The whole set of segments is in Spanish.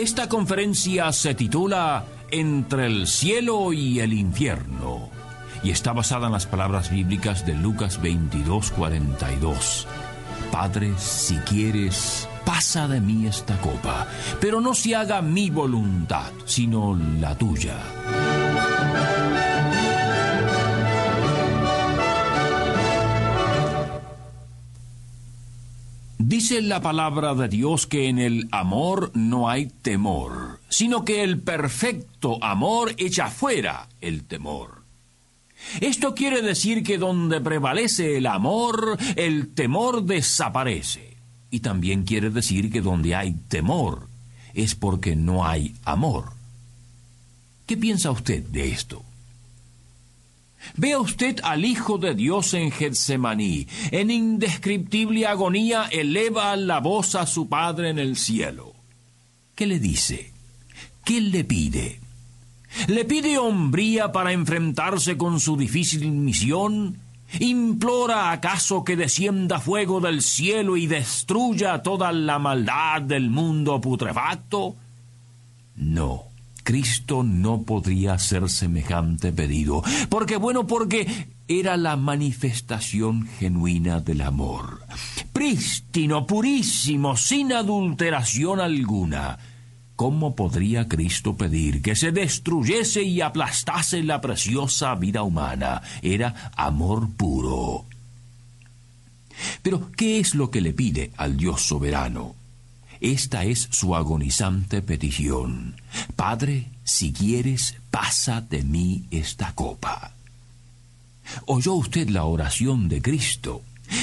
Esta conferencia se titula Entre el cielo y el infierno y está basada en las palabras bíblicas de Lucas 22, 42. Padre, si quieres, pasa de mí esta copa, pero no se haga mi voluntad, sino la tuya. Dice la palabra de Dios que en el amor no hay temor, sino que el perfecto amor echa fuera el temor. Esto quiere decir que donde prevalece el amor, el temor desaparece. Y también quiere decir que donde hay temor es porque no hay amor. ¿Qué piensa usted de esto? Vea usted al Hijo de Dios en Getsemaní. En indescriptible agonía eleva la voz a su Padre en el cielo. ¿Qué le dice? ¿Qué le pide? ¿Le pide hombría para enfrentarse con su difícil misión? ¿Implora acaso que descienda fuego del cielo y destruya toda la maldad del mundo putrefacto? No. Cristo no podría hacer semejante pedido, porque bueno, porque era la manifestación genuina del amor, prístino, purísimo, sin adulteración alguna. ¿Cómo podría Cristo pedir que se destruyese y aplastase la preciosa vida humana? Era amor puro. Pero, ¿qué es lo que le pide al Dios soberano? Esta es su agonizante petición. Padre, si quieres, pasa de mí esta copa. ¿Oyó usted la oración de Cristo?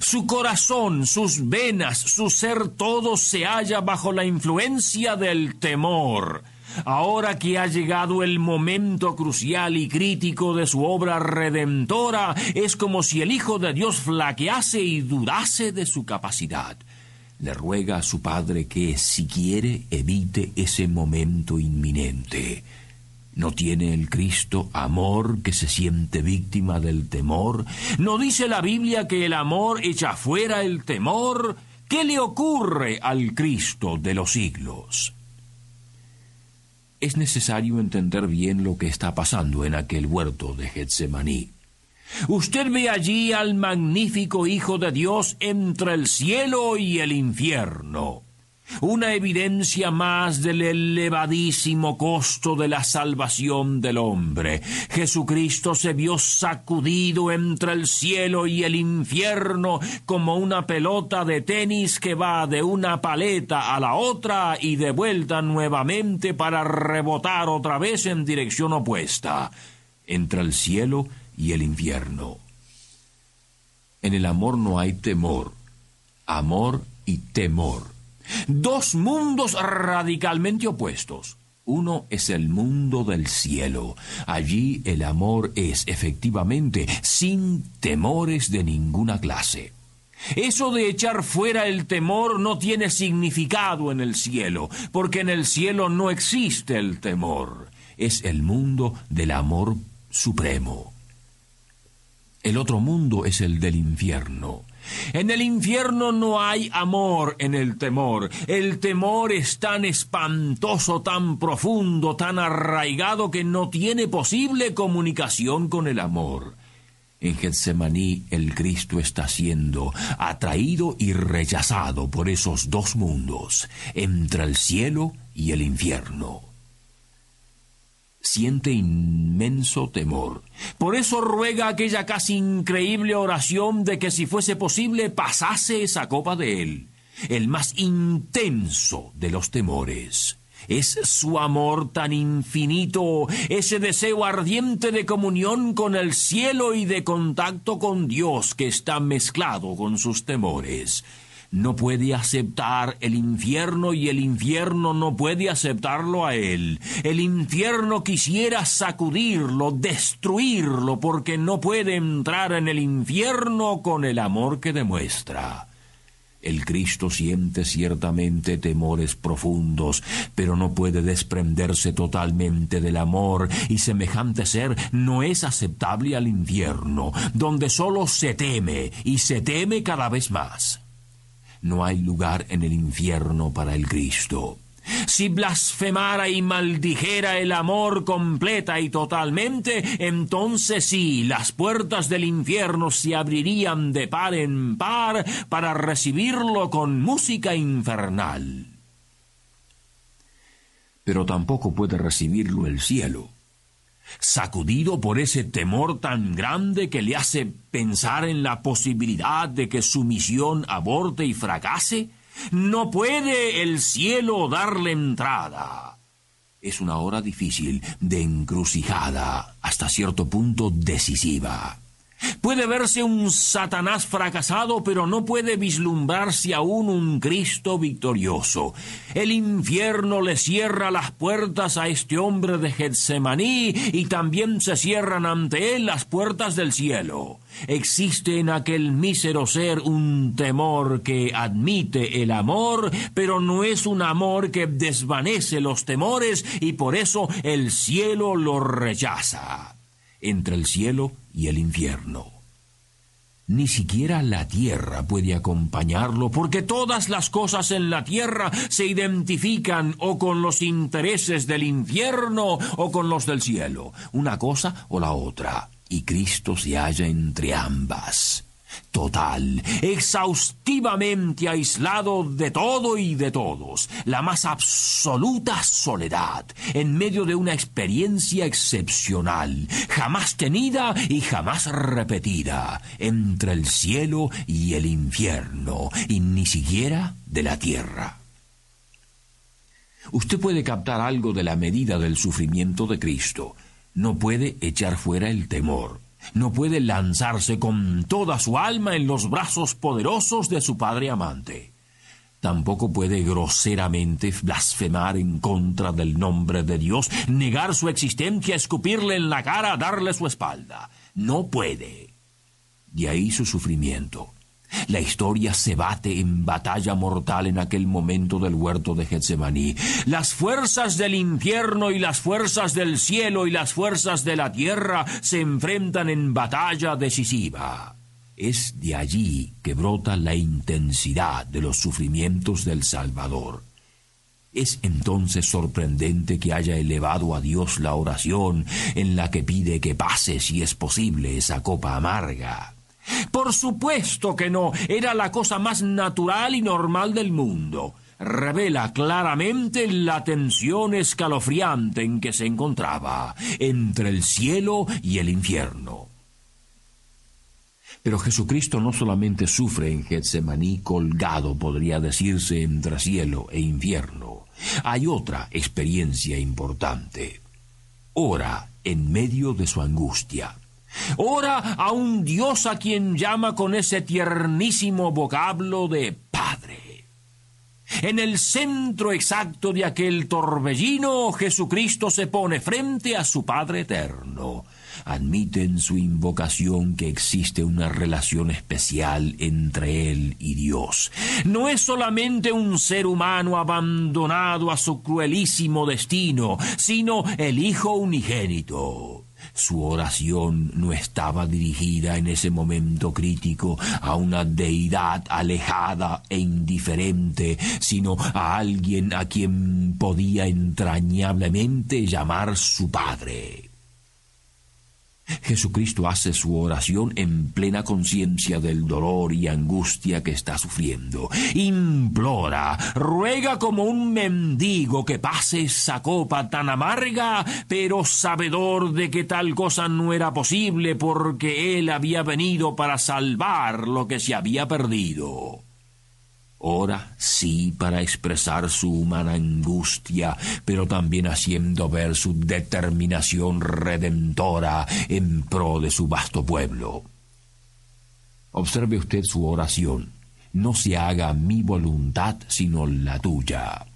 Su corazón, sus venas, su ser todo se halla bajo la influencia del temor. Ahora que ha llegado el momento crucial y crítico de su obra redentora, es como si el Hijo de Dios flaquease y dudase de su capacidad le ruega a su padre que, si quiere, evite ese momento inminente. ¿No tiene el Cristo amor que se siente víctima del temor? ¿No dice la Biblia que el amor echa fuera el temor? ¿Qué le ocurre al Cristo de los siglos? Es necesario entender bien lo que está pasando en aquel huerto de Getsemaní. Usted ve allí al magnífico Hijo de Dios entre el cielo y el infierno. Una evidencia más del elevadísimo costo de la salvación del hombre. Jesucristo se vio sacudido entre el cielo y el infierno como una pelota de tenis que va de una paleta a la otra y de vuelta nuevamente para rebotar otra vez en dirección opuesta. Entre el cielo y el infierno. En el amor no hay temor, amor y temor. Dos mundos radicalmente opuestos. Uno es el mundo del cielo. Allí el amor es efectivamente sin temores de ninguna clase. Eso de echar fuera el temor no tiene significado en el cielo, porque en el cielo no existe el temor. Es el mundo del amor supremo. El otro mundo es el del infierno. En el infierno no hay amor en el temor. El temor es tan espantoso, tan profundo, tan arraigado que no tiene posible comunicación con el amor. En Getsemaní el Cristo está siendo atraído y rechazado por esos dos mundos, entre el cielo y el infierno siente inmenso temor. Por eso ruega aquella casi increíble oración de que si fuese posible pasase esa copa de él, el más intenso de los temores. Es su amor tan infinito, ese deseo ardiente de comunión con el cielo y de contacto con Dios que está mezclado con sus temores. No puede aceptar el infierno y el infierno no puede aceptarlo a él. El infierno quisiera sacudirlo, destruirlo, porque no puede entrar en el infierno con el amor que demuestra. El Cristo siente ciertamente temores profundos, pero no puede desprenderse totalmente del amor, y semejante ser no es aceptable al infierno, donde sólo se teme, y se teme cada vez más. No hay lugar en el infierno para el Cristo. Si blasfemara y maldijera el amor completa y totalmente, entonces sí, las puertas del infierno se abrirían de par en par para recibirlo con música infernal. Pero tampoco puede recibirlo el cielo sacudido por ese temor tan grande que le hace pensar en la posibilidad de que su misión aborte y fracase? No puede el cielo darle entrada. Es una hora difícil, de encrucijada, hasta cierto punto decisiva. Puede verse un Satanás fracasado, pero no puede vislumbrarse aún un Cristo victorioso. El infierno le cierra las puertas a este hombre de Getsemaní y también se cierran ante él las puertas del cielo. Existe en aquel mísero ser un temor que admite el amor, pero no es un amor que desvanece los temores y por eso el cielo lo rechaza entre el cielo y el infierno. Ni siquiera la tierra puede acompañarlo, porque todas las cosas en la tierra se identifican o con los intereses del infierno o con los del cielo, una cosa o la otra, y Cristo se halla entre ambas total, exhaustivamente aislado de todo y de todos, la más absoluta soledad, en medio de una experiencia excepcional, jamás tenida y jamás repetida, entre el cielo y el infierno, y ni siquiera de la tierra. Usted puede captar algo de la medida del sufrimiento de Cristo, no puede echar fuera el temor, no puede lanzarse con toda su alma en los brazos poderosos de su padre amante. Tampoco puede groseramente blasfemar en contra del nombre de Dios, negar su existencia, escupirle en la cara, darle su espalda. No puede. De ahí su sufrimiento. La historia se bate en batalla mortal en aquel momento del huerto de Getsemaní. Las fuerzas del infierno y las fuerzas del cielo y las fuerzas de la tierra se enfrentan en batalla decisiva. Es de allí que brota la intensidad de los sufrimientos del Salvador. Es entonces sorprendente que haya elevado a Dios la oración en la que pide que pase, si es posible, esa copa amarga. Por supuesto que no, era la cosa más natural y normal del mundo. Revela claramente la tensión escalofriante en que se encontraba entre el cielo y el infierno. Pero Jesucristo no solamente sufre en Getsemaní colgado, podría decirse, entre cielo e infierno. Hay otra experiencia importante. Ora en medio de su angustia. Ora a un Dios a quien llama con ese tiernísimo vocablo de Padre. En el centro exacto de aquel torbellino, Jesucristo se pone frente a su Padre eterno. Admite en su invocación que existe una relación especial entre Él y Dios. No es solamente un ser humano abandonado a su cruelísimo destino, sino el Hijo unigénito. Su oración no estaba dirigida en ese momento crítico a una deidad alejada e indiferente, sino a alguien a quien podía entrañablemente llamar su Padre. Jesucristo hace su oración en plena conciencia del dolor y angustia que está sufriendo. Implora, ruega como un mendigo que pase esa copa tan amarga, pero sabedor de que tal cosa no era posible porque Él había venido para salvar lo que se había perdido. Ora sí para expresar su humana angustia, pero también haciendo ver su determinación redentora en pro de su vasto pueblo. Observe usted su oración. no se haga mi voluntad sino la tuya.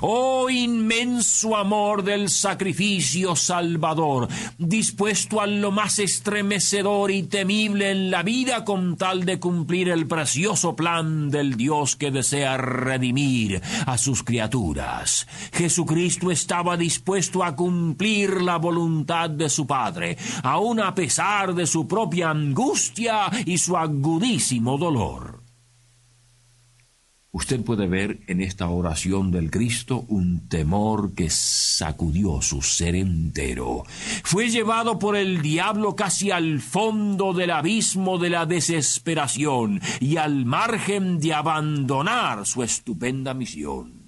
Oh inmenso amor del sacrificio salvador, dispuesto a lo más estremecedor y temible en la vida con tal de cumplir el precioso plan del Dios que desea redimir a sus criaturas. Jesucristo estaba dispuesto a cumplir la voluntad de su Padre, aun a pesar de su propia angustia y su agudísimo dolor. Usted puede ver en esta oración del Cristo un temor que sacudió su ser entero. Fue llevado por el diablo casi al fondo del abismo de la desesperación y al margen de abandonar su estupenda misión.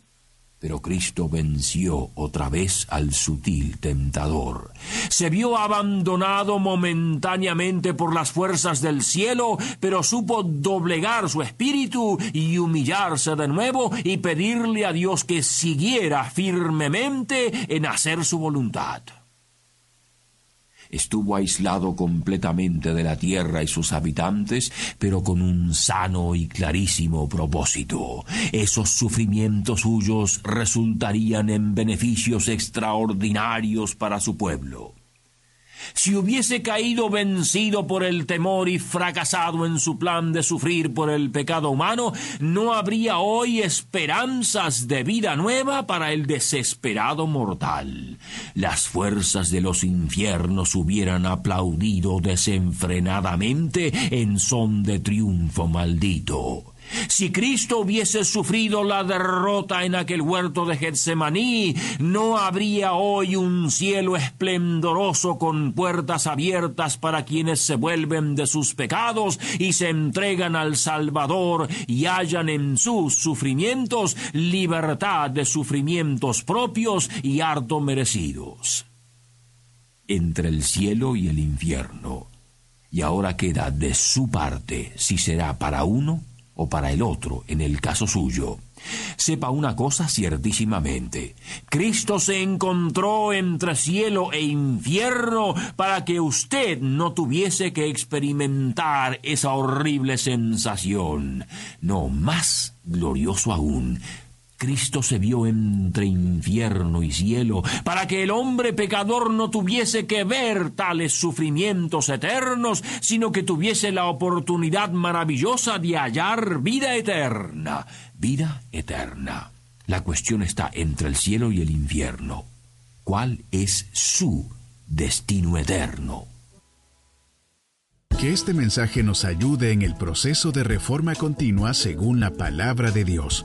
Pero Cristo venció otra vez al sutil tentador. Se vio abandonado momentáneamente por las fuerzas del cielo, pero supo doblegar su espíritu y humillarse de nuevo y pedirle a Dios que siguiera firmemente en hacer su voluntad estuvo aislado completamente de la tierra y sus habitantes, pero con un sano y clarísimo propósito. Esos sufrimientos suyos resultarían en beneficios extraordinarios para su pueblo. Si hubiese caído vencido por el temor y fracasado en su plan de sufrir por el pecado humano, no habría hoy esperanzas de vida nueva para el desesperado mortal. Las fuerzas de los infiernos hubieran aplaudido desenfrenadamente en son de triunfo maldito. Si Cristo hubiese sufrido la derrota en aquel huerto de Getsemaní, no habría hoy un cielo esplendoroso con puertas abiertas para quienes se vuelven de sus pecados y se entregan al Salvador y hallan en sus sufrimientos libertad de sufrimientos propios y harto merecidos. Entre el cielo y el infierno. Y ahora queda de su parte si será para uno o para el otro, en el caso suyo. Sepa una cosa ciertísimamente. Cristo se encontró entre cielo e infierno para que usted no tuviese que experimentar esa horrible sensación. No, más glorioso aún, Cristo se vio entre infierno y cielo, para que el hombre pecador no tuviese que ver tales sufrimientos eternos, sino que tuviese la oportunidad maravillosa de hallar vida eterna, vida eterna. La cuestión está entre el cielo y el infierno. ¿Cuál es su destino eterno? Que este mensaje nos ayude en el proceso de reforma continua según la palabra de Dios.